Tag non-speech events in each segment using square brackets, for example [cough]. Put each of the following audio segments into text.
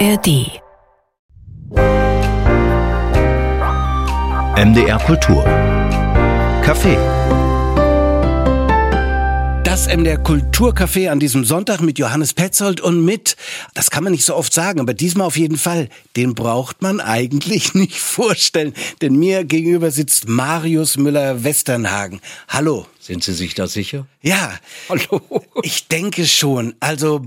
ARD. MDR Kultur. Kaffee. Das MDR Kulturcafé an diesem Sonntag mit Johannes Petzold und mit, das kann man nicht so oft sagen, aber diesmal auf jeden Fall, den braucht man eigentlich [laughs] nicht vorstellen, denn mir gegenüber sitzt Marius Müller-Westernhagen. Hallo. Sind Sie sich da sicher? Ja. Hallo. Ich denke schon. Also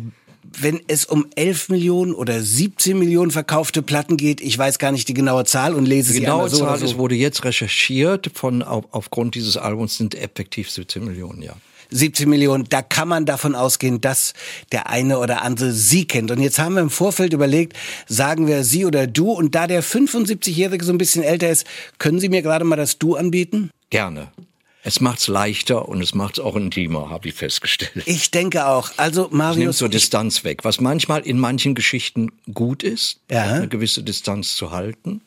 wenn es um 11 Millionen oder 17 Millionen verkaufte Platten geht, ich weiß gar nicht die genaue Zahl und lese Die sie genaue so Zahl so. wurde jetzt recherchiert. Von, auf, aufgrund dieses Albums sind effektiv 17 Millionen, ja. 17 Millionen, da kann man davon ausgehen, dass der eine oder andere sie kennt. Und jetzt haben wir im Vorfeld überlegt, sagen wir sie oder du. Und da der 75-Jährige so ein bisschen älter ist, können Sie mir gerade mal das Du anbieten? Gerne. Es macht's leichter und es macht's auch intimer, habe ich festgestellt. Ich denke auch. Also Es nimmt Marius, so Distanz weg, was manchmal in manchen Geschichten gut ist, Ja. eine gewisse Distanz zu halten.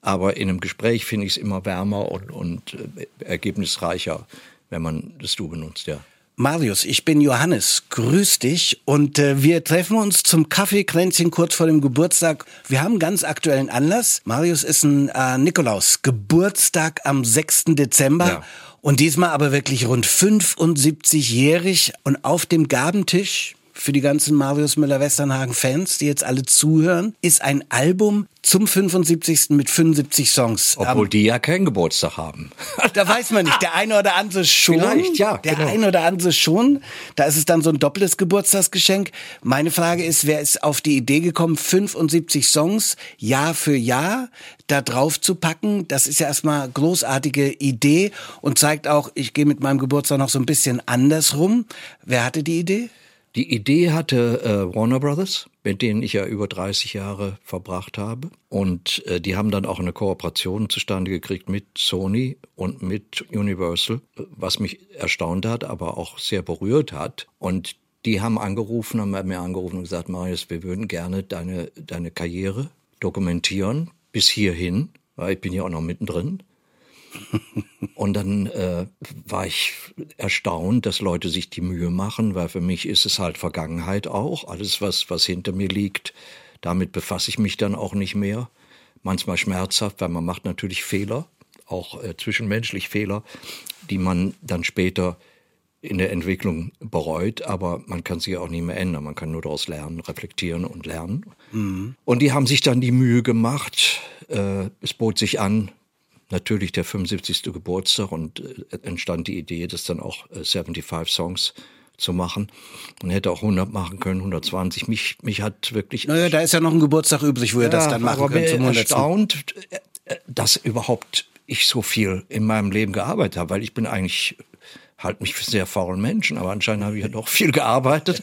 Aber in einem Gespräch finde ich es immer wärmer und, und äh, ergebnisreicher, wenn man das Du benutzt, ja. Marius, ich bin Johannes. Grüß dich. Und äh, wir treffen uns zum Kaffeekränzchen kurz vor dem Geburtstag. Wir haben einen ganz aktuellen Anlass. Marius ist ein äh, Nikolaus. Geburtstag am 6. Dezember. Ja. Und diesmal aber wirklich rund 75-jährig. Und auf dem Gabentisch für die ganzen Marius Müller-Westernhagen-Fans, die jetzt alle zuhören, ist ein Album zum 75. mit 75 Songs. Obwohl die ja keinen Geburtstag haben. [laughs] da weiß man nicht. Der eine oder andere schon. Vielleicht, ja, Der genau. eine oder andere schon. Da ist es dann so ein doppeltes Geburtstagsgeschenk. Meine Frage ist, wer ist auf die Idee gekommen, 75 Songs Jahr für Jahr da drauf zu packen? Das ist ja erstmal großartige Idee und zeigt auch, ich gehe mit meinem Geburtstag noch so ein bisschen andersrum. Wer hatte die Idee? Die Idee hatte äh, Warner Brothers, mit denen ich ja über 30 Jahre verbracht habe. Und äh, die haben dann auch eine Kooperation zustande gekriegt mit Sony und mit Universal, was mich erstaunt hat, aber auch sehr berührt hat. Und die haben angerufen, haben mir angerufen und gesagt, Marius, wir würden gerne deine, deine Karriere dokumentieren bis hierhin, weil ich bin ja auch noch mittendrin. Und dann äh, war ich erstaunt, dass Leute sich die Mühe machen, weil für mich ist es halt Vergangenheit auch. Alles, was, was hinter mir liegt, damit befasse ich mich dann auch nicht mehr. Manchmal schmerzhaft, weil man macht natürlich Fehler, auch äh, zwischenmenschlich Fehler, die man dann später in der Entwicklung bereut, aber man kann sie auch nicht mehr ändern. Man kann nur daraus lernen, reflektieren und lernen. Und die haben sich dann die Mühe gemacht. Äh, es bot sich an, natürlich der 75. Geburtstag und äh, entstand die Idee, das dann auch äh, 75 Songs zu machen. Man hätte auch 100 machen können, 120. Mich, mich hat wirklich Naja, da ist ja noch ein Geburtstag übrig, wo ihr das dann machen könnt zum 100. erstaunt, äh, äh, dass überhaupt ich so viel in meinem Leben gearbeitet habe, weil ich bin eigentlich halt mich für sehr faulen Menschen, aber anscheinend habe ich ja doch viel gearbeitet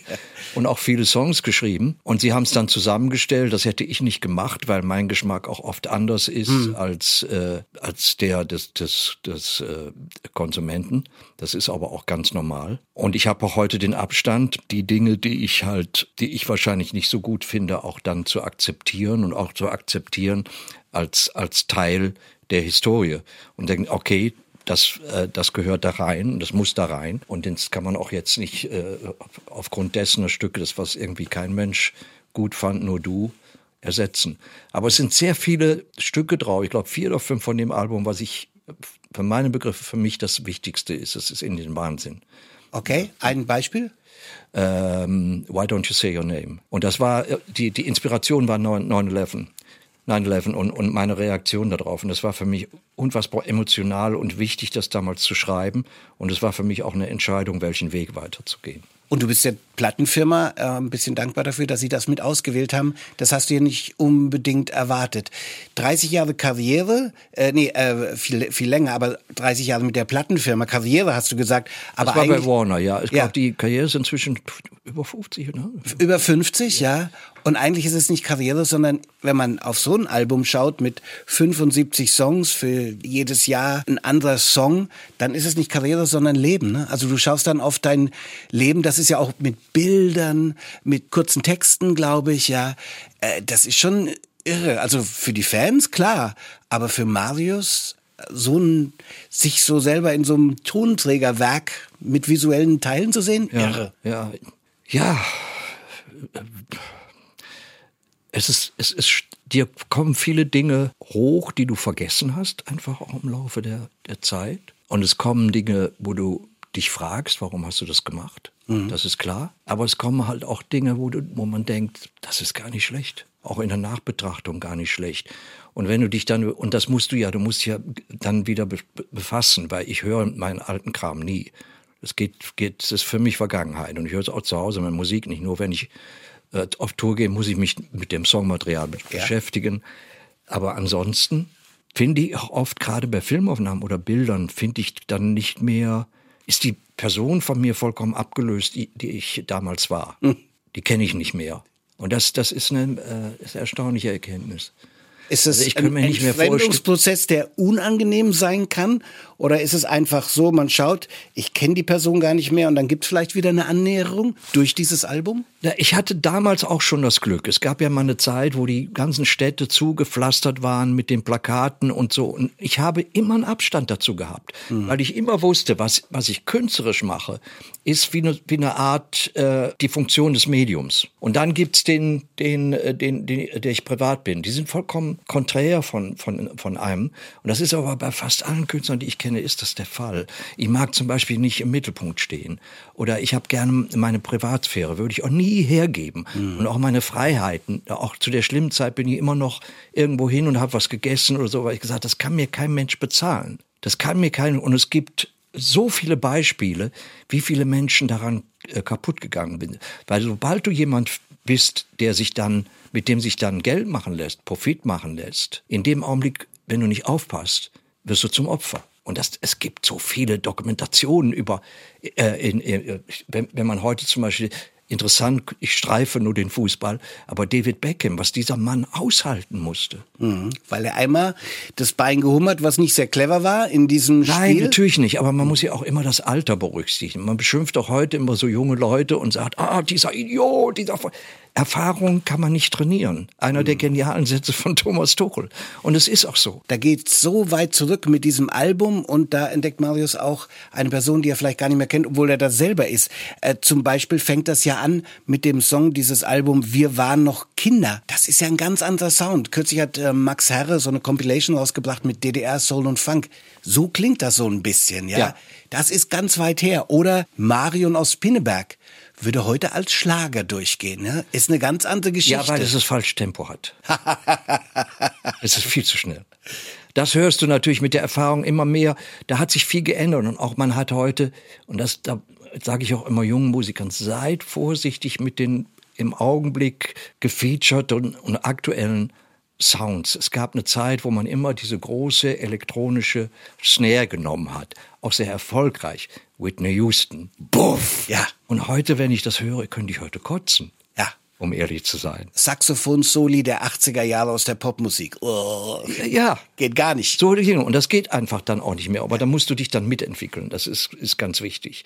und auch viele Songs geschrieben. Und sie haben es dann zusammengestellt. Das hätte ich nicht gemacht, weil mein Geschmack auch oft anders ist Hm. als äh, als der des des, des äh, Konsumenten. Das ist aber auch ganz normal. Und ich habe auch heute den Abstand, die Dinge, die ich halt, die ich wahrscheinlich nicht so gut finde, auch dann zu akzeptieren und auch zu akzeptieren als als Teil der Historie und denken, okay, das, äh, das gehört da rein, das muss da rein. Und das kann man auch jetzt nicht äh, aufgrund dessen Stücke, das was irgendwie kein Mensch gut fand, nur du, ersetzen. Aber es sind sehr viele Stücke drauf. Ich glaube, vier oder fünf von dem Album, was ich für meine Begriffe für mich das Wichtigste ist. Das ist in den Wahnsinn. Okay, ein Beispiel? Ähm, Why Don't You Say Your Name? Und das war, äh, die, die Inspiration war 9-11. 9-11 und, und meine Reaktion darauf. Und das war für mich unfassbar emotional und wichtig, das damals zu schreiben. Und es war für mich auch eine Entscheidung, welchen Weg weiterzugehen. Und du bist der Plattenfirma äh, ein bisschen dankbar dafür, dass sie das mit ausgewählt haben. Das hast du ja nicht unbedingt erwartet. 30 Jahre Karriere, äh, nee, äh, viel, viel länger, aber 30 Jahre mit der Plattenfirma. Karriere hast du gesagt. Aber Das war bei Warner, ja. Ich Ja. glaube, die Karriere ist inzwischen über 50, oder? über 50, ja. Und eigentlich ist es nicht Karriere, sondern wenn man auf so ein Album schaut mit 75 Songs für jedes Jahr ein anderer Song, dann ist es nicht Karriere, sondern Leben. Ne? Also du schaust dann auf dein Leben, das ist ja auch mit Bildern, mit kurzen Texten, glaube ich, ja. Äh, das ist schon irre. Also für die Fans, klar. Aber für Marius, so ein, sich so selber in so einem Tonträgerwerk mit visuellen Teilen zu sehen, irre. Ja, ja. Es ist, es ist, dir kommen viele Dinge hoch, die du vergessen hast, einfach auch im Laufe der, der Zeit. Und es kommen Dinge, wo du dich fragst, warum hast du das gemacht? Mhm. Das ist klar. Aber es kommen halt auch Dinge, wo, du, wo man denkt, das ist gar nicht schlecht. Auch in der Nachbetrachtung gar nicht schlecht. Und wenn du dich dann, und das musst du ja, du musst ja dann wieder befassen, weil ich höre meinen alten Kram nie. Es geht, geht, es ist für mich Vergangenheit. Und ich höre es auch zu Hause, meine Musik nicht. Nur wenn ich äh, auf Tour gehe, muss ich mich mit dem Songmaterial ja. beschäftigen. Aber ansonsten finde ich auch oft, gerade bei Filmaufnahmen oder Bildern, finde ich dann nicht mehr, ist die Person von mir vollkommen abgelöst, die, die ich damals war. Hm. Die kenne ich nicht mehr. Und das, das ist eine, äh, ist eine erstaunliche Erkenntnis. Ist es also ein Entfremdungsprozess, der unangenehm sein kann? Oder ist es einfach so, man schaut, ich kenne die Person gar nicht mehr und dann gibt es vielleicht wieder eine Annäherung durch dieses Album? Ja, ich hatte damals auch schon das Glück. Es gab ja mal eine Zeit, wo die ganzen Städte zugepflastert waren mit den Plakaten und so. Und ich habe immer einen Abstand dazu gehabt, mhm. weil ich immer wusste, was, was ich künstlerisch mache, ist wie eine, wie eine Art äh, die Funktion des Mediums. Und dann gibt's den, den, äh, den, den, der ich privat bin. Die sind vollkommen konträr von, von, von einem. Und das ist aber bei fast allen Künstlern, die ich kenne, ist das der Fall. Ich mag zum Beispiel nicht im Mittelpunkt stehen. Oder ich habe gerne meine Privatsphäre, würde ich auch nie hergeben. Mhm. Und auch meine Freiheiten. Auch zu der schlimmen Zeit bin ich immer noch irgendwo hin und habe was gegessen oder so, weil ich gesagt das kann mir kein Mensch bezahlen. Das kann mir kein, und es gibt so viele Beispiele, wie viele Menschen daran äh, kaputt gegangen sind. Weil sobald du jemand bist, der sich dann, mit dem sich dann Geld machen lässt, Profit machen lässt, in dem Augenblick, wenn du nicht aufpasst, wirst du zum Opfer. Und das, es gibt so viele Dokumentationen über, äh, in, äh, wenn, wenn man heute zum Beispiel Interessant, ich streife nur den Fußball, aber David Beckham, was dieser Mann aushalten musste. Mhm, weil er einmal das Bein gehummert, was nicht sehr clever war in diesem Nein, Spiel. natürlich nicht, aber man muss ja auch immer das Alter berücksichtigen. Man beschimpft auch heute immer so junge Leute und sagt, ah, dieser Idiot, dieser... Erfahrung kann man nicht trainieren. Einer der hm. genialen Sätze von Thomas Tuchel. Und es ist auch so. Da geht so weit zurück mit diesem Album und da entdeckt Marius auch eine Person, die er vielleicht gar nicht mehr kennt, obwohl er das selber ist. Äh, zum Beispiel fängt das ja an mit dem Song dieses Album Wir waren noch Kinder. Das ist ja ein ganz anderer Sound. Kürzlich hat äh, Max Herre so eine Compilation rausgebracht mit DDR Soul und Funk. So klingt das so ein bisschen, ja. ja. Das ist ganz weit her. Oder Marion aus Pinneberg würde heute als Schlager durchgehen. Ne? Ist eine ganz andere Geschichte. Ja, weil es das falsche Tempo hat. [laughs] es ist viel zu schnell. Das hörst du natürlich mit der Erfahrung immer mehr. Da hat sich viel geändert und auch man hat heute, und das da sage ich auch immer jungen Musikern, seid vorsichtig mit den im Augenblick gefeatured und, und aktuellen Sounds. Es gab eine Zeit, wo man immer diese große elektronische Snare genommen hat. Auch sehr erfolgreich. Whitney Houston. Buff! Ja. Und heute, wenn ich das höre, könnte ich heute kotzen. Ja. Um ehrlich zu sein. Saxophon-Soli der 80er Jahre aus der Popmusik. Oh, ja. Geht gar nicht. So, und das geht einfach dann auch nicht mehr. Aber da musst du dich dann mitentwickeln. Das ist, ist ganz wichtig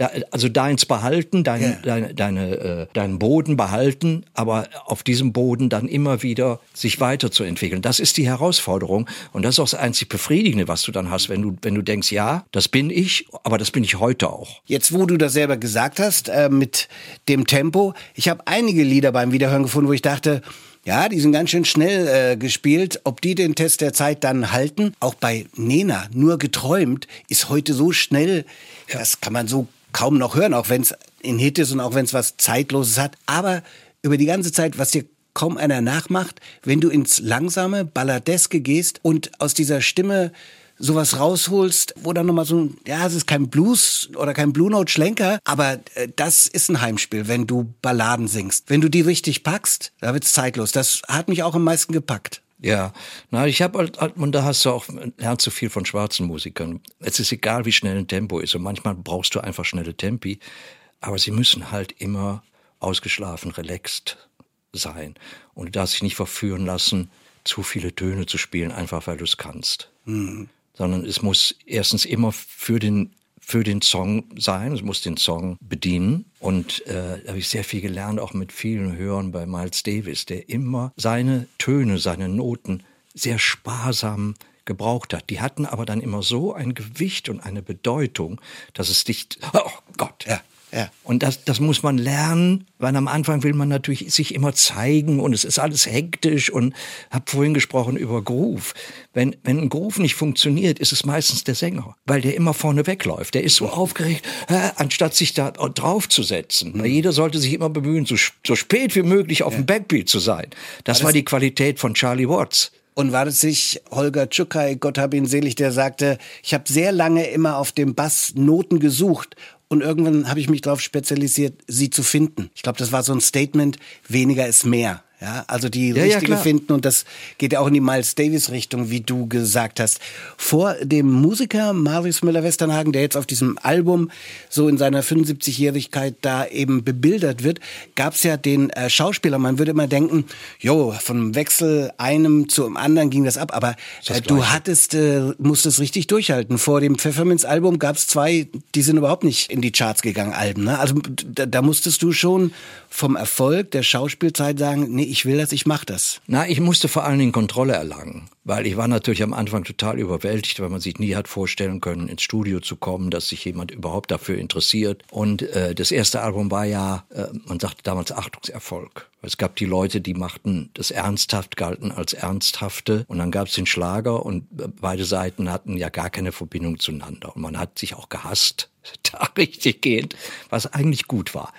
da, also deins behalten, dein, ja. deine, deine, äh, deinen Boden behalten, aber auf diesem Boden dann immer wieder sich weiterzuentwickeln. Das ist die Herausforderung und das ist auch das einzig Befriedigende, was du dann hast, wenn du, wenn du denkst, ja, das bin ich, aber das bin ich heute auch. Jetzt, wo du das selber gesagt hast, äh, mit dem Tempo, ich habe einige Lieder beim Wiederhören gefunden, wo ich dachte, ja, die sind ganz schön schnell äh, gespielt. Ob die den Test der Zeit dann halten, auch bei Nena, nur geträumt, ist heute so schnell, ja. das kann man so kaum noch hören, auch wenn es ein Hit ist und auch wenn es was Zeitloses hat. Aber über die ganze Zeit, was dir kaum einer nachmacht, wenn du ins langsame, balladeske gehst und aus dieser Stimme sowas rausholst, wo dann nochmal so, ja, es ist kein Blues oder kein Blue Note Schlenker, aber äh, das ist ein Heimspiel, wenn du Balladen singst. Wenn du die richtig packst, da wird's zeitlos. Das hat mich auch am meisten gepackt. Ja, na, ich habe halt, halt, und da hast du auch, lernst du viel von schwarzen Musikern. Es ist egal, wie schnell ein Tempo ist. Und manchmal brauchst du einfach schnelle Tempi. Aber sie müssen halt immer ausgeschlafen, relaxed sein. Und du darfst dich nicht verführen lassen, zu viele Töne zu spielen, einfach weil du es kannst. Mhm. Sondern es muss erstens immer für den für den Song sein, es muss den Song bedienen. Und äh, da habe ich sehr viel gelernt, auch mit vielen Hörern bei Miles Davis, der immer seine Töne, seine Noten sehr sparsam gebraucht hat. Die hatten aber dann immer so ein Gewicht und eine Bedeutung, dass es dich, oh Gott, ja. Ja. Und das, das muss man lernen, weil am Anfang will man natürlich sich immer zeigen und es ist alles hektisch und habe vorhin gesprochen über Groove. Wenn, wenn ein Groove nicht funktioniert, ist es meistens der Sänger, weil der immer vorne wegläuft. Der ist so aufgeregt, äh, anstatt sich da draufzusetzen. Weil jeder sollte sich immer bemühen, so, so spät wie möglich auf dem Backbeat zu sein. Das war die Qualität von Charlie Watts. Und war das sich Holger Tschukai, Gott hab ihn selig, der sagte, ich habe sehr lange immer auf dem Bass Noten gesucht und irgendwann habe ich mich darauf spezialisiert, sie zu finden. Ich glaube, das war so ein Statement, weniger ist mehr. Ja, also die Ja, ja, richtige klar. finden und das geht ja auch in die Miles Davis Richtung, wie du gesagt hast. Vor dem Musiker Marius Müller-Westernhagen, der jetzt auf diesem Album so in seiner 75-Jährigkeit da eben bebildert wird, gab es ja den äh, Schauspieler. Man würde immer denken, jo, vom Wechsel einem zum anderen ging das ab, aber äh, du hattest, äh, musstest richtig durchhalten. Vor dem Pfefferminz-Album gab es zwei, die sind überhaupt nicht in die Charts gegangen, Alben. Ne? Also da, da musstest du schon vom Erfolg der Schauspielzeit sagen, nee, ich will das, ich mach das. Na, ich musste vor allen Dingen Kontrolle erlangen, weil ich war natürlich am Anfang total überwältigt, weil man sich nie hat vorstellen können, ins Studio zu kommen, dass sich jemand überhaupt dafür interessiert. Und äh, das erste Album war ja, äh, man sagte damals Achtungserfolg. Es gab die Leute, die machten das ernsthaft, galten als ernsthafte. Und dann gab es den Schlager und äh, beide Seiten hatten ja gar keine Verbindung zueinander. Und man hat sich auch gehasst, [laughs] da richtig gehend, was eigentlich gut war.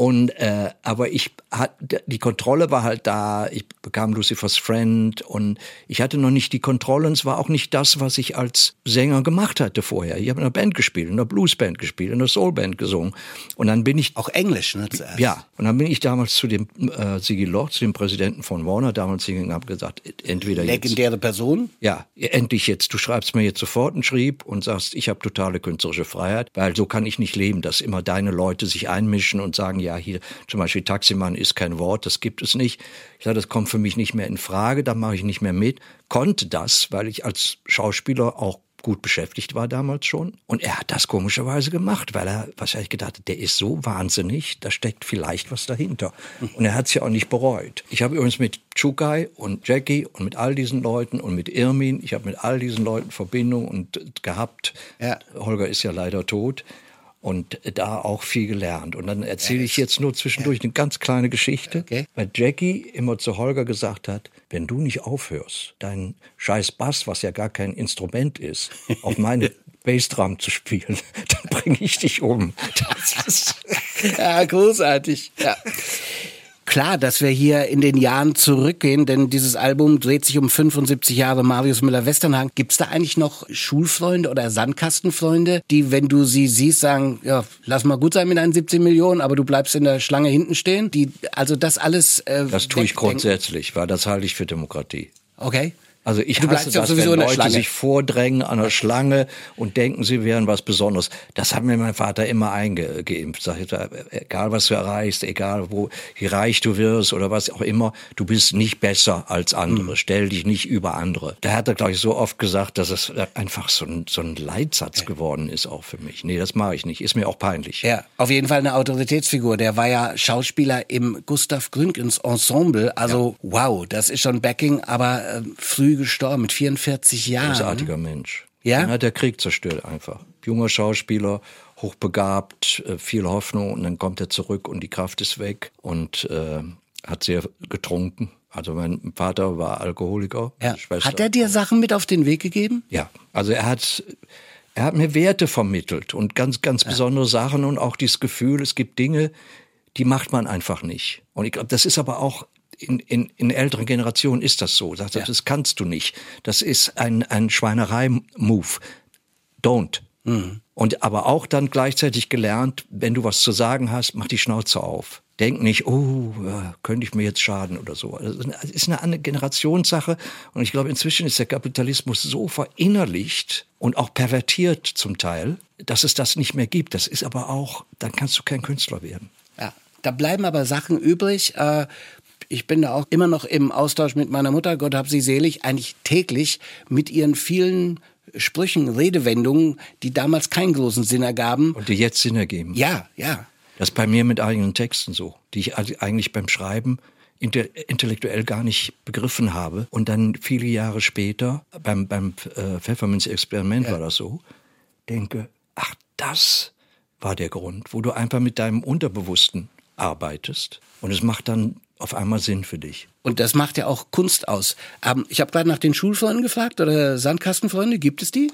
Und äh, aber ich hat die Kontrolle war halt da. Ich bekam Lucifer's Friend und ich hatte noch nicht die Kontrolle. Und es war auch nicht das, was ich als Sänger gemacht hatte vorher. Ich habe in einer Band gespielt, in einer Bluesband gespielt, in einer Soulband gesungen. Und dann bin ich Auch Englisch, ne? Zuerst. ja, und dann bin ich damals zu dem äh, Sigi Loch, zu dem Präsidenten von Warner damals hingegangen und habe gesagt, entweder jetzt Legendäre Person. ja, endlich jetzt. Du schreibst mir jetzt sofort einen Schrieb und sagst, ich habe totale künstlerische Freiheit, weil so kann ich nicht leben, dass immer deine Leute sich einmischen und sagen, ja, hier zum Beispiel Taximann ist kein Wort, das gibt es nicht. Ich sage, das kommt für mich nicht mehr in Frage, da mache ich nicht mehr mit. Konnte das, weil ich als Schauspieler auch gut beschäftigt war damals schon. Und er hat das komischerweise gemacht, weil er, was habe ich gedacht, der ist so wahnsinnig, da steckt vielleicht was dahinter. Und er hat es ja auch nicht bereut. Ich habe übrigens mit Chukai und Jackie und mit all diesen Leuten und mit Irmin, ich habe mit all diesen Leuten Verbindung und gehabt. Ja. Holger ist ja leider tot. Und da auch viel gelernt. Und dann erzähle ich jetzt nur zwischendurch eine ganz kleine Geschichte, Okay. weil Jackie immer zu Holger gesagt hat, wenn du nicht aufhörst, dein scheiß Bass, was ja gar kein Instrument ist, auf [laughs] meine Bassdrum zu spielen, [laughs] dann bringe ich dich um. Das ist [laughs] Ja, großartig. Ja. Klar, dass wir hier in den Jahren zurückgehen, denn dieses Album dreht sich um 75 Jahre Marius Müller-Westernhagen. Gibt's da eigentlich noch Schulfreunde oder Sandkastenfreunde, die, wenn du sie siehst, sagen, ja, lass mal gut sein mit deinen 17 Millionen, aber du bleibst in der Schlange hinten stehen? Die, also das alles. Äh, Das tue ich grundsätzlich, weil das halte ich für Demokratie. Okay. Also ich Du hasse ja das, sowieso wenn Leute sich vordrängen an der Schlange und denken, sie wären was Besonderes. Das hat mir mein Vater immer eingeimpft. Sag ich, egal was du erreichst, egal wo, wie reich du wirst oder was auch immer, du bist nicht besser als andere. Stell dich nicht über andere. Da hat er, glaube ich, so oft gesagt, dass es einfach so ein, so ein Leitsatz geworden ist auch für mich. Nee, das mache ich nicht. Ist mir auch peinlich. Ja, auf jeden Fall eine Autoritätsfigur. Der war ja Schauspieler im Gustav Gründgens Ensemble. Also wow, das ist schon Backing, aber äh, früh gestorben mit 44 Jahren. Großartiger Mensch. Ja? Den hat der Krieg zerstört einfach. Junger Schauspieler, hochbegabt, äh, viel Hoffnung und dann kommt er zurück und die Kraft ist weg und äh, hat sehr getrunken. Also mein Vater war Alkoholiker. Ja. Hat er dir Sachen mit auf den Weg gegeben? Ja, also er hat, er hat mir Werte vermittelt und ganz, ganz besondere Sachen und auch dieses Gefühl, es gibt Dinge, die macht man einfach nicht. Und ich glaube, das ist aber auch in, in, in älteren Generationen ist das so. Sagt, er, Das kannst du nicht. Das ist ein, ein Schweinerei-Move. Don't. Und aber auch dann gleichzeitig gelernt, wenn du was zu sagen hast, mach die Schnauze auf. Denk nicht, oh, ja, könnte ich mir jetzt schaden oder so. Das ist eine- das ist eine andere Generationssache. Und ich glaube, inzwischen ist der Kapitalismus so verinnerlicht und auch pervertiert zum Teil, dass es das nicht mehr gibt. Das ist aber auch, dann kannst du kein Künstler werden. Ja. Da bleiben aber Sachen übrig. Äh, ich bin da auch immer noch im Austausch mit meiner Mutter, Gott hab sie selig, eigentlich täglich mit ihren vielen Sprüchen, Redewendungen, die damals keinen großen Sinn ergaben. Und die jetzt Sinn ergeben. Ja, ja. Das ist bei mir mit eigenen Texten so, die ich also eigentlich beim Schreiben inte- intellektuell gar nicht begriffen habe. Und dann viele Jahre später, beim, beim äh, Pfefferminz-Experiment war das so, denke, ach, das war der Grund, wo du einfach mit deinem Unterbewussten arbeitest und es macht dann auf einmal Sinn für dich. Und das macht ja auch Kunst aus. Ähm, ich habe gerade nach den Schulfreunden gefragt oder Sandkastenfreunde, gibt es die?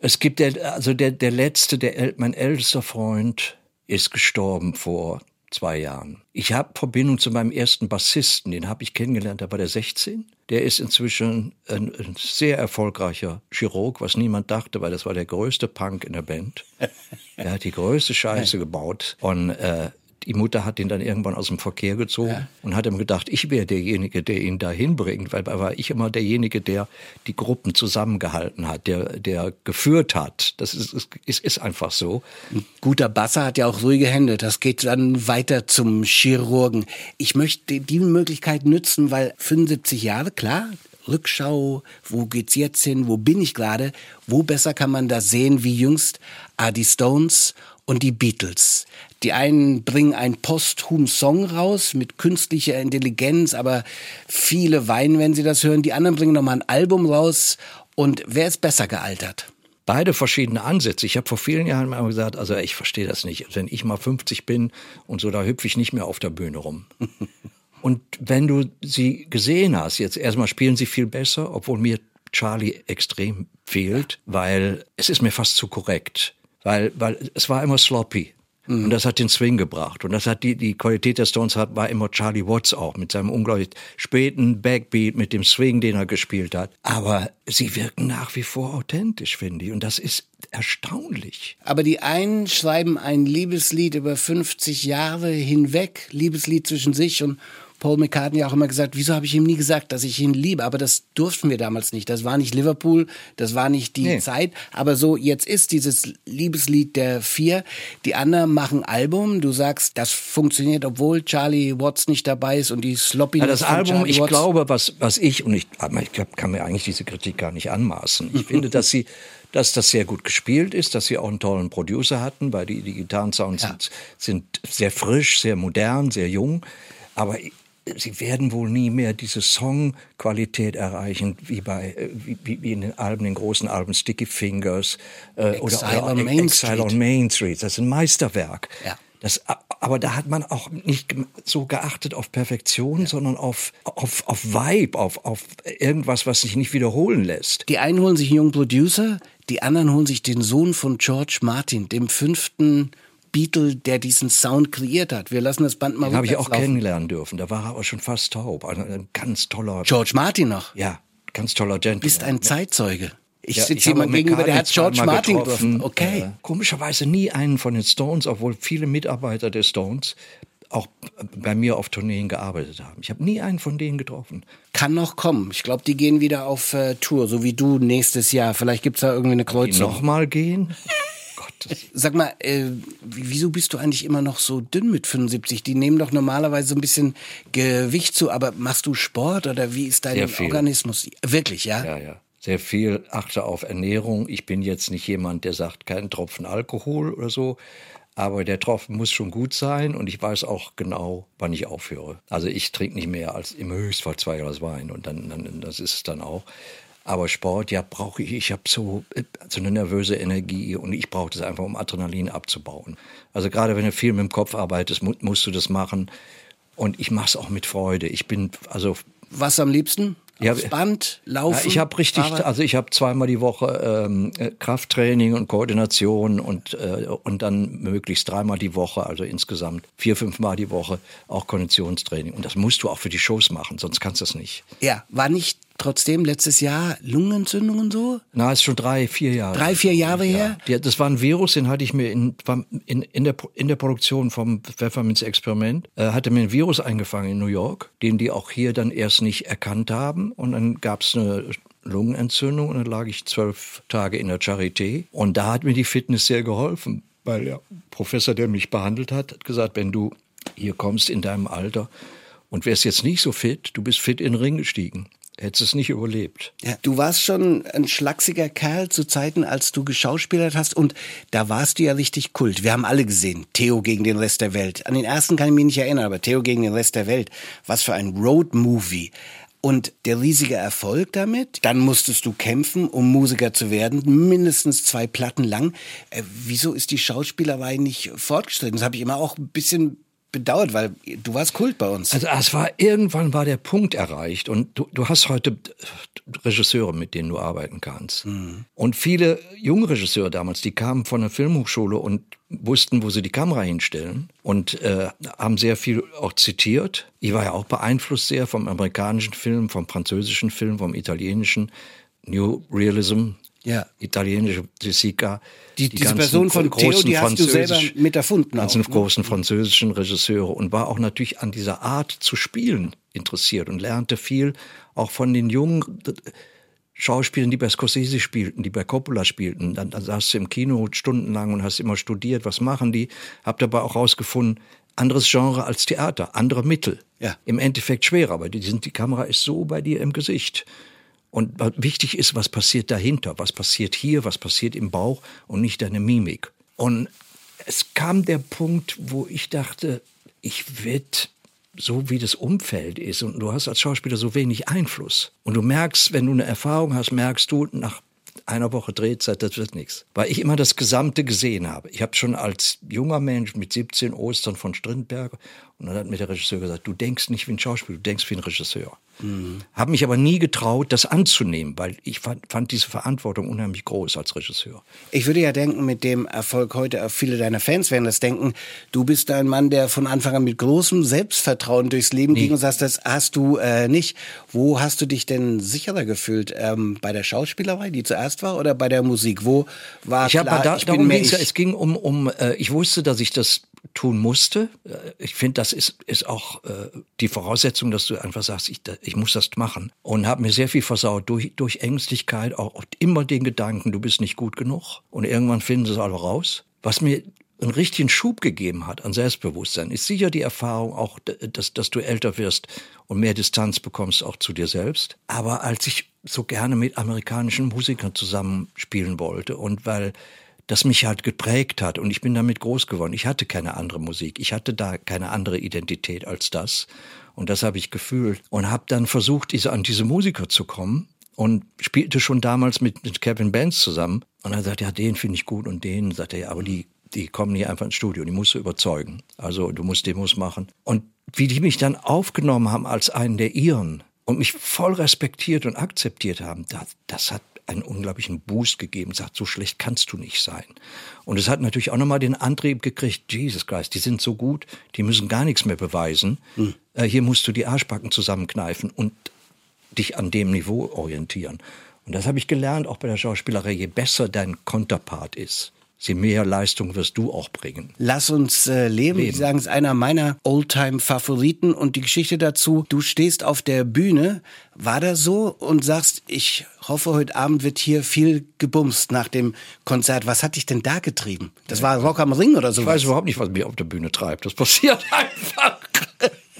Es gibt der, also der, der letzte, der, mein ältester Freund ist gestorben vor zwei Jahren. Ich habe Verbindung zu meinem ersten Bassisten, den habe ich kennengelernt, da war der 16. Der ist inzwischen ein, ein, sehr erfolgreicher Chirurg, was niemand dachte, weil das war der größte Punk in der Band. [laughs] er hat die größte Scheiße gebaut und äh, die Mutter hat ihn dann irgendwann aus dem Verkehr gezogen ja. und hat ihm gedacht, ich wäre derjenige, der ihn da hinbringt, weil da war ich immer derjenige, der die Gruppen zusammengehalten hat, der, der geführt hat. Das ist, ist, ist einfach so. Ein guter Basser hat ja auch ruhige Hände. Das geht dann weiter zum Chirurgen. Ich möchte die Möglichkeit nützen, weil 75 Jahre, klar, Rückschau, wo geht's jetzt hin, wo bin ich gerade, wo besser kann man das sehen wie jüngst ah, die Stones und die Beatles. Die einen bringen einen posthum Song raus mit künstlicher Intelligenz, aber viele weinen, wenn sie das hören. Die anderen bringen nochmal ein Album raus. Und wer ist besser gealtert? beide verschiedene Ansätze. Ich habe vor vielen Jahren mal gesagt, also ich verstehe das nicht. Wenn ich mal 50 bin und so, da hüpfe ich nicht mehr auf der Bühne rum. [laughs] und wenn du sie gesehen hast, jetzt erstmal spielen sie viel besser, obwohl mir Charlie extrem fehlt, weil es ist mir fast zu korrekt. Weil, weil es war immer sloppy. Mhm. Und das hat den Swing gebracht. Und das hat die, die Qualität der Stones hat, war immer Charlie Watts auch mit seinem unglaublich späten Backbeat, mit dem Swing, den er gespielt hat. Aber sie wirken nach wie vor authentisch, finde ich. Und das ist erstaunlich. Aber die einen schreiben ein Liebeslied über 50 Jahre hinweg, Liebeslied zwischen sich und Paul McCartney auch immer gesagt, wieso habe ich ihm nie gesagt, dass ich ihn liebe? Aber das durften wir damals nicht. Das war nicht Liverpool, das war nicht die nee. Zeit. Aber so, jetzt ist dieses Liebeslied der vier. Die anderen machen Album. Du sagst, das funktioniert, obwohl Charlie Watts nicht dabei ist und die Sloppy. Ja, das Album, Charlie ich Watts. glaube, was, was ich, und ich, ich kann mir eigentlich diese Kritik gar nicht anmaßen. Ich [laughs] finde, dass sie dass das sehr gut gespielt ist, dass sie auch einen tollen Producer hatten, weil die, die Gitarrensounds ja. sind, sind sehr frisch, sehr modern, sehr jung. Aber sie werden wohl nie mehr diese Songqualität erreichen, wie bei äh, wie, wie in den Alben, den großen Alben Sticky Fingers äh, Exile oder, oder on Main Exile Street. on Main Street. Das ist ein Meisterwerk. Ja. Das, aber da hat man auch nicht so geachtet auf Perfektion, ja. sondern auf, auf, auf Vibe, auf, auf irgendwas, was sich nicht wiederholen lässt. Die einen holen sich einen jungen Producer, die anderen holen sich den Sohn von George Martin, dem fünften Beatle, der diesen Sound kreiert hat. Wir lassen das Band mal Den habe ich auch laufen. kennenlernen dürfen. Da war er aber schon fast taub. Also ein ganz toller. George Martin noch? Ja, ganz toller Gentleman. Du bist ein Zeitzeuge. Ich ja, sitze jemand gegenüber, der hat George Martin getroffen. Okay. Äh, komischerweise nie einen von den Stones, obwohl viele Mitarbeiter der Stones auch bei mir auf Tourneen gearbeitet haben. Ich habe nie einen von denen getroffen. Kann noch kommen. Ich glaube, die gehen wieder auf äh, Tour, so wie du nächstes Jahr. Vielleicht gibt es da irgendwie eine Kreuzung. Nochmal gehen? Sag mal, äh, wieso bist du eigentlich immer noch so dünn mit 75? Die nehmen doch normalerweise so ein bisschen Gewicht zu, aber machst du Sport oder wie ist dein Organismus? Wirklich, ja? Ja, ja. Sehr viel achte auf Ernährung. Ich bin jetzt nicht jemand, der sagt, keinen Tropfen Alkohol oder so. Aber der Tropfen muss schon gut sein und ich weiß auch genau, wann ich aufhöre. Also ich trinke nicht mehr als im Höchstfall zwei Glas Wein und dann, dann das ist es dann auch. Aber Sport, ja, brauche ich. Ich habe so, so eine nervöse Energie und ich brauche das einfach, um Adrenalin abzubauen. Also gerade wenn du viel mit dem Kopf arbeitest, musst du das machen. Und ich mache es auch mit Freude. Ich bin, also. Was am liebsten? Ja, aufs Band, laufen? Ja, ich habe richtig, Arbeit. also ich habe zweimal die Woche ähm, äh, Krafttraining und Koordination und, äh, und dann möglichst dreimal die Woche, also insgesamt vier, fünfmal die Woche auch Konditionstraining. Und das musst du auch für die Shows machen, sonst kannst du es nicht. Ja, war nicht trotzdem letztes Jahr Lungenentzündung und so? Na, ist schon drei, vier Jahre. Drei, vier Jahre ja. her? Ja, das war ein Virus, den hatte ich mir in, in, in, der, in der Produktion vom Pfefferminz-Experiment, äh, hatte mir ein Virus eingefangen in New York, den die auch hier dann erst nicht erkannt haben. Und dann gab es eine Lungenentzündung und dann lag ich zwölf Tage in der Charité. Und da hat mir die Fitness sehr geholfen, weil der Professor, der mich behandelt hat, hat gesagt, wenn du hier kommst in deinem Alter und wärst jetzt nicht so fit, du bist fit in den Ring gestiegen hättest es nicht überlebt. Ja, du warst schon ein schlachsiger Kerl zu Zeiten, als du geschauspielert hast und da warst du ja richtig Kult. Wir haben alle gesehen, Theo gegen den Rest der Welt. An den ersten kann ich mich nicht erinnern, aber Theo gegen den Rest der Welt. Was für ein Road-Movie. Und der riesige Erfolg damit, dann musstest du kämpfen, um Musiker zu werden, mindestens zwei Platten lang. Äh, wieso ist die Schauspielerei nicht fortgeschritten? Das habe ich immer auch ein bisschen bedauert, weil du warst Kult bei uns. Also es war irgendwann war der Punkt erreicht und du, du hast heute Regisseure, mit denen du arbeiten kannst. Mhm. Und viele junge Regisseure damals, die kamen von der Filmhochschule und wussten, wo sie die Kamera hinstellen und äh, haben sehr viel auch zitiert. Ich war ja auch beeinflusst sehr vom amerikanischen Film, vom französischen Film, vom italienischen New Realism, ja. italienische Jessica. Die, die diese Person von Theo, die hast du selber mit erfunden. Ganzen auch, ne? großen französischen Regisseure und war auch natürlich an dieser Art zu spielen interessiert und lernte viel auch von den jungen Schauspielern, die bei Scorsese spielten, die bei Coppola spielten. Dann, dann saß du im Kino stundenlang und hast immer studiert, was machen die. Hab dabei auch rausgefunden, anderes Genre als Theater, andere Mittel. Ja. Im Endeffekt schwerer, aber die, die Kamera ist so bei dir im Gesicht. Und wichtig ist, was passiert dahinter, was passiert hier, was passiert im Bauch und nicht deine Mimik. Und es kam der Punkt, wo ich dachte, ich werde so wie das Umfeld ist und du hast als Schauspieler so wenig Einfluss. Und du merkst, wenn du eine Erfahrung hast, merkst du nach einer Woche Drehzeit, das wird nichts. Weil ich immer das Gesamte gesehen habe. Ich habe schon als junger Mensch mit 17 Ostern von Strindberg und dann hat mir der Regisseur gesagt, du denkst nicht wie ein Schauspieler, du denkst wie ein Regisseur. Mhm. Habe mich aber nie getraut, das anzunehmen, weil ich fand, fand, diese Verantwortung unheimlich groß als Regisseur. Ich würde ja denken, mit dem Erfolg heute, auch viele deiner Fans werden das denken, du bist ein Mann, der von Anfang an mit großem Selbstvertrauen durchs Leben nee. ging und sagst, das hast du äh, nicht. Wo hast du dich denn sicherer gefühlt? Ähm, bei der Schauspielerei, die zuerst war, oder bei der Musik? Wo war ich klar, da, ich bin Ja, es ging um, um äh, ich wusste, dass ich das tun musste. Äh, ich finde, das ist, ist auch äh, die Voraussetzung, dass du einfach sagst, ich, ich muss das machen. Und habe mir sehr viel versaut durch, durch Ängstlichkeit, auch immer den Gedanken, du bist nicht gut genug. Und irgendwann finden sie es alle raus. Was mir einen richtigen Schub gegeben hat an Selbstbewusstsein, ist sicher die Erfahrung auch, dass, dass du älter wirst und mehr Distanz bekommst auch zu dir selbst. Aber als ich so gerne mit amerikanischen Musikern zusammenspielen wollte und weil das mich halt geprägt hat und ich bin damit groß geworden. Ich hatte keine andere Musik, ich hatte da keine andere Identität als das und das habe ich gefühlt und habe dann versucht, diese, an diese Musiker zu kommen und spielte schon damals mit, mit Kevin Benz zusammen und er sagt, ja, den finde ich gut und den, sagt er, ja, aber die die kommen nie einfach ins Studio, die musst du überzeugen. Also du musst Demos machen. Und wie die mich dann aufgenommen haben als einen der ihren und mich voll respektiert und akzeptiert haben, das, das hat einen unglaublichen Boost gegeben, sagt, so schlecht kannst du nicht sein. Und es hat natürlich auch nochmal den Antrieb gekriegt, Jesus Christ, die sind so gut, die müssen gar nichts mehr beweisen. Mhm. Äh, hier musst du die Arschbacken zusammenkneifen und dich an dem Niveau orientieren. Und das habe ich gelernt, auch bei der Schauspielerei, je besser dein Konterpart ist, je mehr Leistung wirst du auch bringen. Lass uns äh, leben. leben. Ich sagen, es ist einer meiner Oldtime-Favoriten und die Geschichte dazu, du stehst auf der Bühne, war das so und sagst, ich hoffe, heute Abend wird hier viel gebumst nach dem Konzert. Was hat dich denn da getrieben? Das war Rock am Ring oder so? Ich weiß überhaupt nicht, was mich auf der Bühne treibt. Das passiert [laughs] einfach.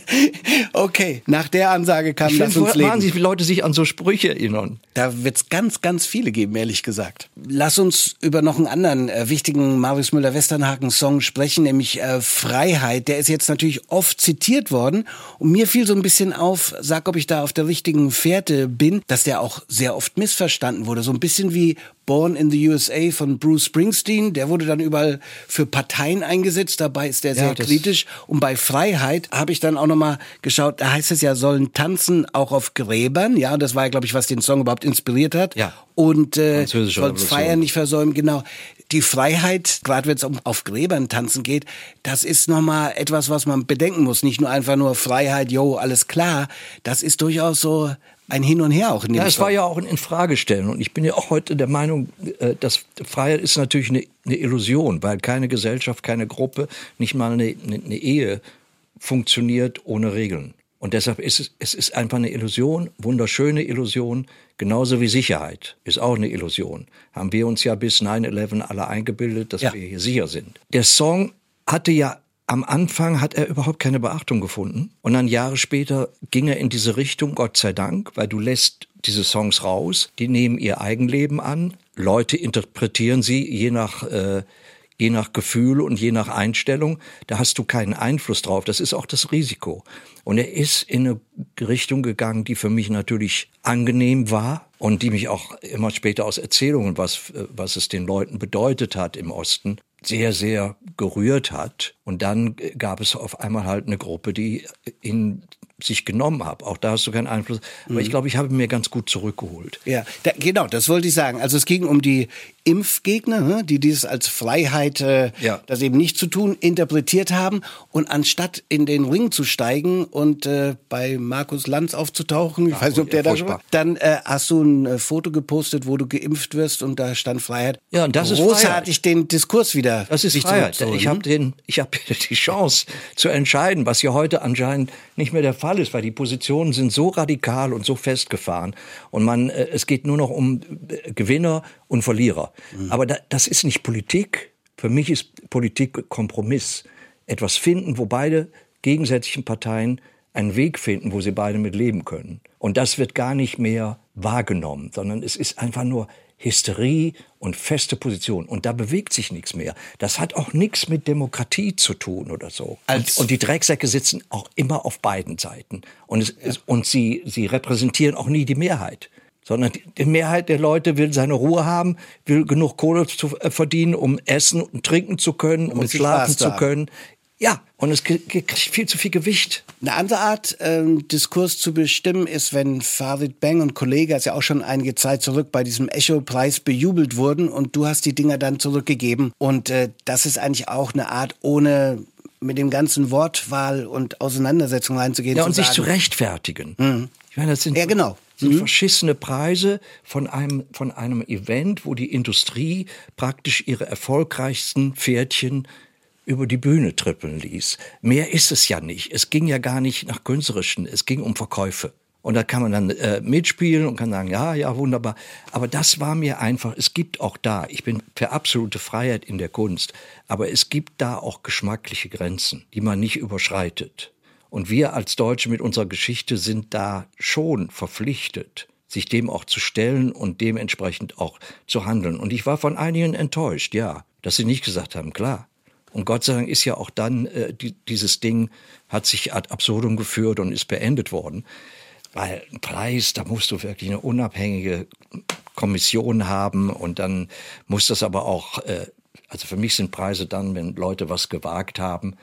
[laughs] Okay, nach der Ansage kam ich Lass uns leben. Wahnsinnig, wie Leute sich an so Sprüche erinnern. Da wird es ganz, ganz viele geben, ehrlich gesagt. Lass uns über noch einen anderen äh, wichtigen Marius Müller-Westernhaken-Song sprechen, nämlich äh, Freiheit. Der ist jetzt natürlich oft zitiert worden. Und mir fiel so ein bisschen auf, sag, ob ich da auf der richtigen Fährte bin, dass der auch sehr oft missverstanden wurde. So ein bisschen wie Born in the USA von Bruce Springsteen. Der wurde dann überall für Parteien eingesetzt. Dabei ist der sehr ja, kritisch. Und bei Freiheit habe ich dann auch nochmal geschaut. Da heißt es ja, sollen tanzen auch auf Gräbern. Ja, das war ja, glaube ich, was den Song überhaupt inspiriert hat. Ja. Und äh, soll Feiern nicht versäumen. Genau. Die Freiheit, gerade wenn es um auf Gräbern tanzen geht, das ist nochmal etwas, was man bedenken muss. Nicht nur einfach nur Freiheit, yo, alles klar. Das ist durchaus so ein Hin und Her auch in dem Ja, es war ja auch ein Infragestellen. Und ich bin ja auch heute der Meinung, äh, dass Freiheit ist natürlich eine, eine Illusion, weil keine Gesellschaft, keine Gruppe, nicht mal eine, eine Ehe funktioniert ohne Regeln. Und deshalb ist es, es ist einfach eine Illusion, wunderschöne Illusion, genauso wie Sicherheit ist auch eine Illusion. Haben wir uns ja bis 9-11 alle eingebildet, dass ja. wir hier sicher sind. Der Song hatte ja am Anfang hat er überhaupt keine Beachtung gefunden. Und dann Jahre später ging er in diese Richtung, Gott sei Dank, weil du lässt diese Songs raus, die nehmen ihr Eigenleben an. Leute interpretieren sie je nach, äh, je nach Gefühl und je nach Einstellung. Da hast du keinen Einfluss drauf. Das ist auch das Risiko. Und er ist in eine Richtung gegangen, die für mich natürlich angenehm war und die mich auch immer später aus Erzählungen, was, was es den Leuten bedeutet hat im Osten, sehr, sehr gerührt hat. Und dann gab es auf einmal halt eine Gruppe, die ihn sich genommen habe. Auch da hast du keinen Einfluss. Aber mhm. ich glaube, ich habe mir ganz gut zurückgeholt. Ja, da, genau, das wollte ich sagen. Also es ging um die Impfgegner, ne, die dies als Freiheit, äh, ja. das eben nicht zu tun, interpretiert haben. Und anstatt in den Ring zu steigen und äh, bei Markus Lanz aufzutauchen, ich Ach, weiß nicht, ob der da schon war, dann äh, hast du ein äh, Foto gepostet, wo du geimpft wirst und da stand Freiheit. Ja, und das ist großartig den Diskurs wieder. Das ist Freiheit. Ich habe den, ich habe die Chance zu entscheiden, was ja heute anscheinend nicht mehr der Fall ist, weil die Positionen sind so radikal und so festgefahren und man, äh, es geht nur noch um äh, Gewinner und Verlierer. Mhm. Aber da, das ist nicht Politik. Für mich ist Politik Kompromiss. Etwas finden, wo beide gegensätzlichen Parteien einen Weg finden, wo sie beide mit leben können. Und das wird gar nicht mehr wahrgenommen, sondern es ist einfach nur Hysterie und feste Position. Und da bewegt sich nichts mehr. Das hat auch nichts mit Demokratie zu tun oder so. Und, und, die Drecksäcke sitzen auch immer auf beiden Seiten. Und, es, ja. und sie, sie repräsentieren auch nie die Mehrheit sondern die Mehrheit der Leute will seine Ruhe haben, will genug Kohle zu äh, verdienen, um essen und trinken zu können und, und schlafen zu können. Ja, und es kriegt viel zu viel Gewicht. Eine andere Art, ähm, Diskurs zu bestimmen, ist, wenn Farid Bang und Kollege, also ja auch schon einige Zeit zurück bei diesem Echo-Preis bejubelt wurden und du hast die Dinger dann zurückgegeben. Und äh, das ist eigentlich auch eine Art, ohne mit dem ganzen Wortwahl und Auseinandersetzung reinzugehen. Ja, und zu sich zu rechtfertigen. Mhm. Ich meine, das sind ja, genau sind mhm. verschissene Preise von einem, von einem Event, wo die Industrie praktisch ihre erfolgreichsten Pferdchen über die Bühne trippeln ließ. Mehr ist es ja nicht. Es ging ja gar nicht nach künstlerischen, es ging um Verkäufe. Und da kann man dann äh, mitspielen und kann sagen, ja, ja, wunderbar. Aber das war mir einfach, es gibt auch da, ich bin für absolute Freiheit in der Kunst, aber es gibt da auch geschmackliche Grenzen, die man nicht überschreitet. Und wir als Deutsche mit unserer Geschichte sind da schon verpflichtet, sich dem auch zu stellen und dementsprechend auch zu handeln. Und ich war von einigen enttäuscht, ja, dass sie nicht gesagt haben, klar. Und Gott sei Dank ist ja auch dann äh, die, dieses Ding hat sich ad absurdum geführt und ist beendet worden. Weil ein Preis, da musst du wirklich eine unabhängige Kommission haben und dann muss das aber auch, äh, also für mich sind Preise dann, wenn Leute was gewagt haben,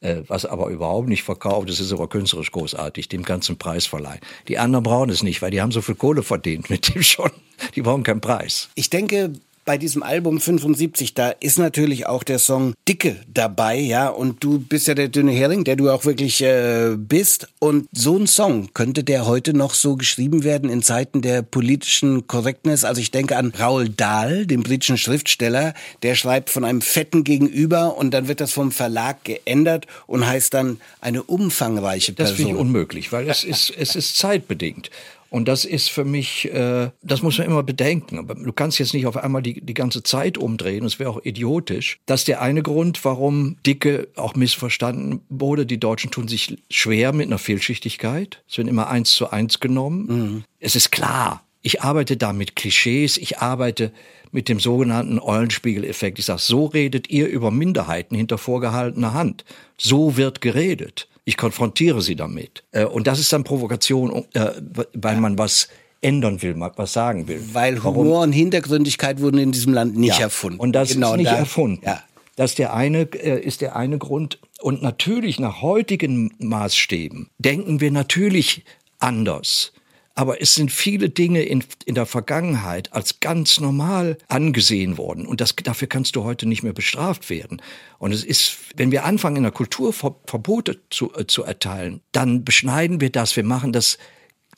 äh, was aber überhaupt nicht verkauft, das ist aber künstlerisch großartig, dem ganzen Preis verleihen. Die anderen brauchen es nicht, weil die haben so viel Kohle verdient mit dem schon. Die brauchen keinen Preis. Ich denke, bei diesem Album 75, da ist natürlich auch der Song Dicke dabei, ja, und du bist ja der dünne Hering, der du auch wirklich äh, bist. Und so ein Song, könnte der heute noch so geschrieben werden in Zeiten der politischen Correctness? Also ich denke an Raoul Dahl, den britischen Schriftsteller, der schreibt von einem fetten Gegenüber und dann wird das vom Verlag geändert und heißt dann eine umfangreiche Person. Das finde ich unmöglich, weil es ist, es ist zeitbedingt. Und das ist für mich, äh, das muss man immer bedenken. Aber du kannst jetzt nicht auf einmal die, die ganze Zeit umdrehen, das wäre auch idiotisch. Das ist der eine Grund, warum Dicke auch missverstanden wurde. Die Deutschen tun sich schwer mit einer Vielschichtigkeit. Es wird immer eins zu eins genommen. Mhm. Es ist klar, ich arbeite da mit Klischees, ich arbeite mit dem sogenannten Eulenspiegel-Effekt. Ich sage, so redet ihr über Minderheiten hinter vorgehaltener Hand. So wird geredet. Ich konfrontiere sie damit. Äh, und das ist dann Provokation, äh, weil man was ändern will, was sagen will. Weil Humor Warum? und Hintergründigkeit wurden in diesem Land nicht ja. erfunden. Und das genau, ist nicht da, erfunden. Ja. Das ist der eine, äh, ist der eine Grund. Und natürlich nach heutigen Maßstäben denken wir natürlich anders. Aber es sind viele Dinge in, in der Vergangenheit als ganz normal angesehen worden. Und das, dafür kannst du heute nicht mehr bestraft werden. Und es ist, wenn wir anfangen, in der Kultur Verbote zu, äh, zu erteilen, dann beschneiden wir das, wir machen das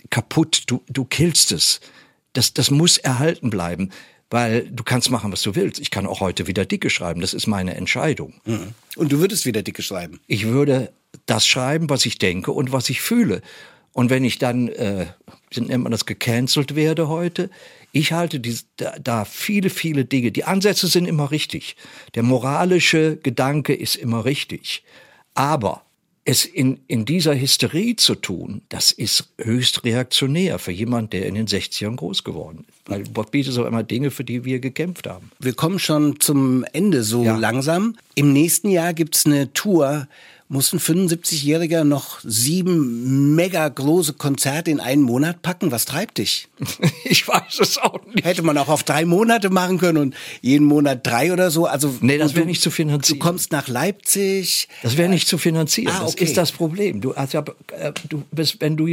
kaputt, du, du killst es. Das, das muss erhalten bleiben weil du kannst machen, was du willst. Ich kann auch heute wieder dicke schreiben. Das ist meine Entscheidung. Mhm. Und du würdest wieder dicke schreiben? Ich würde das schreiben, was ich denke und was ich fühle. Und wenn ich dann, äh, nennt man das, gecancelt werde heute, ich halte die, da, da viele, viele Dinge. Die Ansätze sind immer richtig. Der moralische Gedanke ist immer richtig. Aber es in, in dieser Hysterie zu tun, das ist höchst reaktionär für jemand, der in den 60ern groß geworden ist. Weil Bob bietet auch immer Dinge, für die wir gekämpft haben. Wir kommen schon zum Ende so ja. langsam. Im nächsten Jahr gibt's eine Tour muss ein 75-Jähriger noch sieben mega große Konzerte in einen Monat packen? Was treibt dich? [laughs] ich weiß es auch nicht. Hätte man auch auf drei Monate machen können und jeden Monat drei oder so. Also nee, das wäre nicht zu finanzieren. Du kommst nach Leipzig. Das wäre nicht zu finanzieren. Ah, okay. Das ist das Problem. Du, also, du bist, wenn du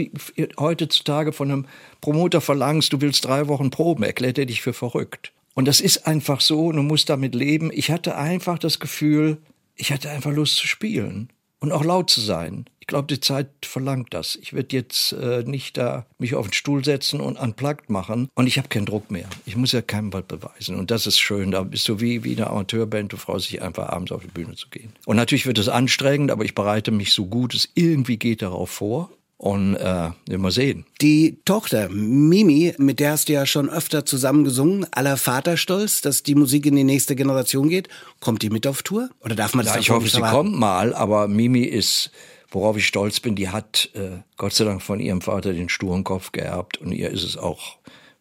heutzutage von einem Promoter verlangst, du willst drei Wochen proben, erklärt er dich für verrückt. Und das ist einfach so, du musst damit leben. Ich hatte einfach das Gefühl, ich hatte einfach Lust zu spielen und auch laut zu sein. Ich glaube, die Zeit verlangt das. Ich werde jetzt äh, nicht da mich auf den Stuhl setzen und unplugged machen. Und ich habe keinen Druck mehr. Ich muss ja keinem was beweisen. Und das ist schön. Da bist du wie, wie eine Amateurband. Du freust dich einfach abends auf die Bühne zu gehen. Und natürlich wird es anstrengend, aber ich bereite mich so gut es irgendwie geht darauf vor. Und äh, wir sehen. Die Tochter Mimi, mit der hast du ja schon öfter zusammen gesungen, aller Vaterstolz, dass die Musik in die nächste Generation geht. Kommt die mit auf Tour? Oder darf man das ja, Ich hoffe, sie kommt mal, aber Mimi ist, worauf ich stolz bin, die hat äh, Gott sei Dank von ihrem Vater den sturen Kopf geerbt und ihr ist es auch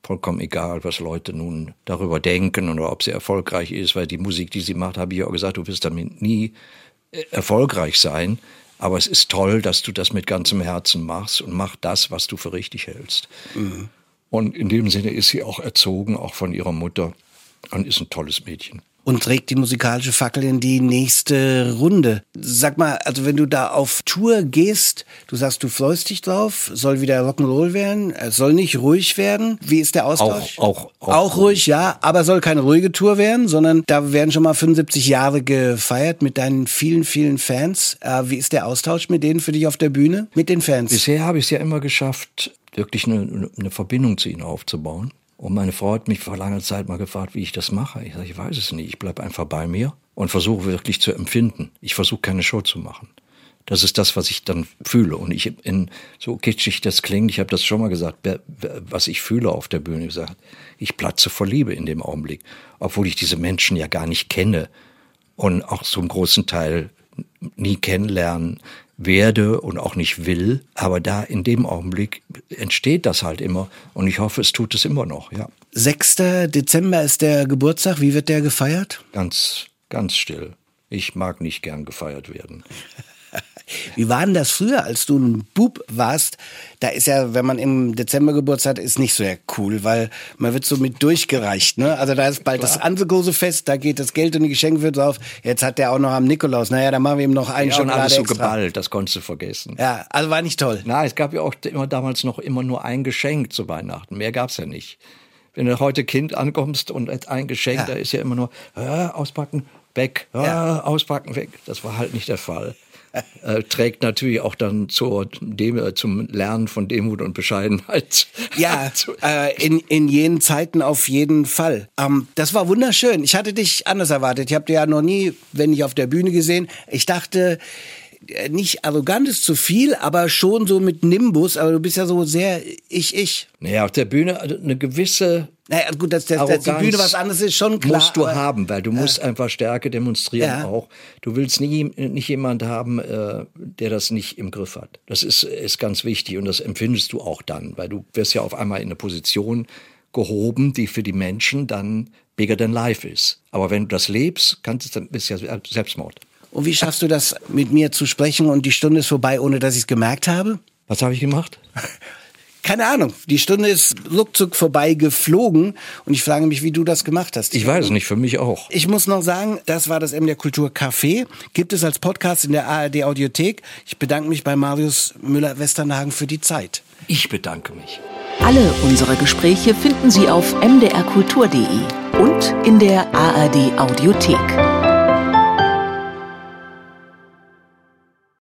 vollkommen egal, was Leute nun darüber denken oder ob sie erfolgreich ist, weil die Musik, die sie macht, habe ich auch gesagt, du wirst damit nie äh, erfolgreich sein. Aber es ist toll, dass du das mit ganzem Herzen machst und mach das, was du für richtig hältst. Mhm. Und in dem Sinne ist sie auch erzogen, auch von ihrer Mutter, und ist ein tolles Mädchen und trägt die musikalische Fackel in die nächste Runde. Sag mal, also wenn du da auf Tour gehst, du sagst, du freust dich drauf, soll wieder Rock'n'Roll werden, soll nicht ruhig werden. Wie ist der Austausch? Auch, auch, auch, auch ruhig, ja, aber soll keine ruhige Tour werden, sondern da werden schon mal 75 Jahre gefeiert mit deinen vielen, vielen Fans. Äh, wie ist der Austausch mit denen für dich auf der Bühne, mit den Fans? Bisher habe ich es ja immer geschafft, wirklich eine, eine Verbindung zu ihnen aufzubauen. Und meine Frau hat mich vor langer Zeit mal gefragt, wie ich das mache. Ich sage, ich weiß es nicht. Ich bleibe einfach bei mir und versuche wirklich zu empfinden. Ich versuche keine Show zu machen. Das ist das, was ich dann fühle. Und ich, in, so kitschig das klingt, ich habe das schon mal gesagt, was ich fühle auf der Bühne, gesagt, ich platze vor Liebe in dem Augenblick. Obwohl ich diese Menschen ja gar nicht kenne und auch einen großen Teil nie kennenlernen werde und auch nicht will. Aber da in dem Augenblick entsteht das halt immer. Und ich hoffe, es tut es immer noch, ja. 6. Dezember ist der Geburtstag. Wie wird der gefeiert? Ganz, ganz still. Ich mag nicht gern gefeiert werden. [laughs] Wie war denn das früher, als du ein Bub warst? Da ist ja, wenn man im Dezember Geburtstag hat, ist nicht so ja cool, weil man wird so mit durchgereicht. Ne? Also da ist bald Klar. das andere große Fest, da geht das Geld und die Geschenke wird drauf. Jetzt hat der auch noch am Nikolaus. Naja, da machen wir ihm noch einen ja, und alles so extra. geballt, das konntest du vergessen. Ja, also war nicht toll. Na, es gab ja auch immer damals noch immer nur ein Geschenk zu Weihnachten. Mehr gab's ja nicht. Wenn du heute Kind ankommst und ein Geschenk, ja. da ist ja immer nur äh, auspacken, weg, äh, ja. auspacken, weg. Das war halt nicht der Fall [laughs] äh, trägt natürlich auch dann zur Dem äh, zum Lernen von Demut und Bescheidenheit. [laughs] Ja, äh, in, in jenen Zeiten auf jeden Fall. Ähm, das war wunderschön. Ich hatte dich anders erwartet. Ich habe dich ja noch nie, wenn ich auf der Bühne gesehen. Ich dachte, nicht arrogant ist zu viel, aber schon so mit Nimbus. Aber du bist ja so sehr ich-ich. Naja, auf der Bühne also eine gewisse naja, gut, dass, dass, dass die Bühne was anderes ist, schon klar. Musst du haben, weil du ja. musst einfach Stärke demonstrieren ja. auch. Du willst nie, nicht jemand haben, äh, der das nicht im Griff hat. Das ist, ist ganz wichtig und das empfindest du auch dann, weil du wirst ja auf einmal in eine Position gehoben, die für die Menschen dann bigger than life ist. Aber wenn du das lebst, kannst du, dann bist ja Selbstmord. Und wie schaffst du das, mit mir zu sprechen und die Stunde ist vorbei, ohne dass ich es gemerkt habe? Was habe ich gemacht? [laughs] keine Ahnung. Die Stunde ist ruckzuck vorbei geflogen und ich frage mich, wie du das gemacht hast. Ich weiß es nicht, für mich auch. Ich muss noch sagen, das war das MDR Kultur Café. Gibt es als Podcast in der ARD Audiothek. Ich bedanke mich bei Marius Müller-Westernhagen für die Zeit. Ich bedanke mich. Alle unsere Gespräche finden Sie auf mdrkultur.de und in der ARD Audiothek.